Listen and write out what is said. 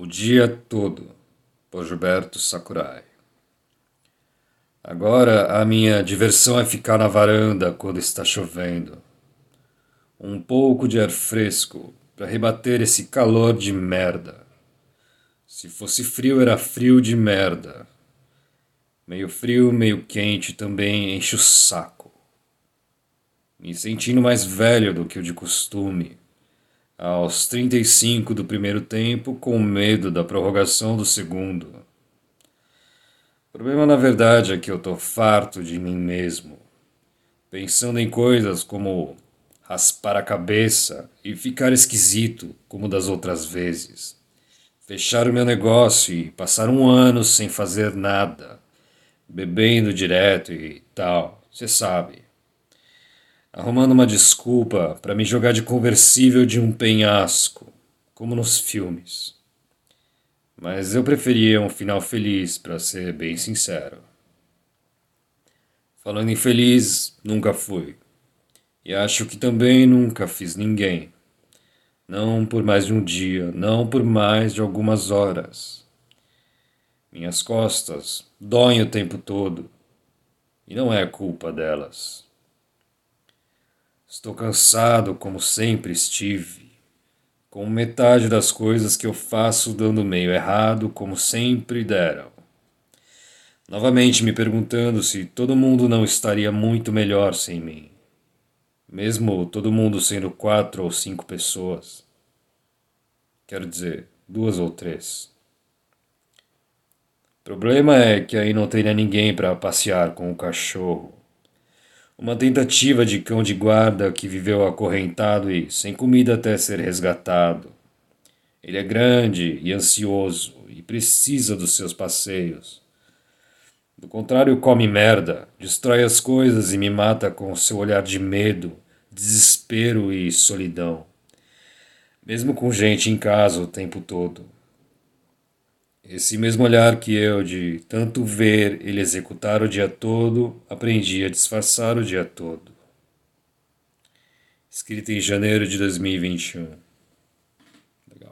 O dia todo, por Gilberto Sakurai. Agora a minha diversão é ficar na varanda quando está chovendo. Um pouco de ar fresco para rebater esse calor de merda. Se fosse frio, era frio de merda. Meio frio, meio quente também enche o saco. Me sentindo mais velho do que o de costume aos 35 do primeiro tempo, com medo da prorrogação do segundo. O problema, na verdade, é que eu tô farto de mim mesmo, pensando em coisas como raspar a cabeça e ficar esquisito, como das outras vezes. Fechar o meu negócio e passar um ano sem fazer nada, bebendo direto e tal, você sabe arrumando uma desculpa para me jogar de conversível de um penhasco, como nos filmes. Mas eu preferia um final feliz, para ser bem sincero. Falando em feliz, nunca fui. E acho que também nunca fiz ninguém. Não por mais de um dia, não por mais de algumas horas. Minhas costas doem o tempo todo. E não é culpa delas. Estou cansado, como sempre estive, com metade das coisas que eu faço dando meio errado, como sempre deram. Novamente me perguntando se todo mundo não estaria muito melhor sem mim, mesmo todo mundo sendo quatro ou cinco pessoas. Quero dizer, duas ou três. O problema é que aí não teria ninguém para passear com o cachorro uma tentativa de cão de guarda que viveu acorrentado e sem comida até ser resgatado. Ele é grande e ansioso e precisa dos seus passeios. Do contrário, come merda, destrói as coisas e me mata com seu olhar de medo, desespero e solidão. Mesmo com gente em casa o tempo todo. Esse mesmo olhar que eu, de tanto ver ele executar o dia todo, aprendi a disfarçar o dia todo. Escrito em janeiro de 2021.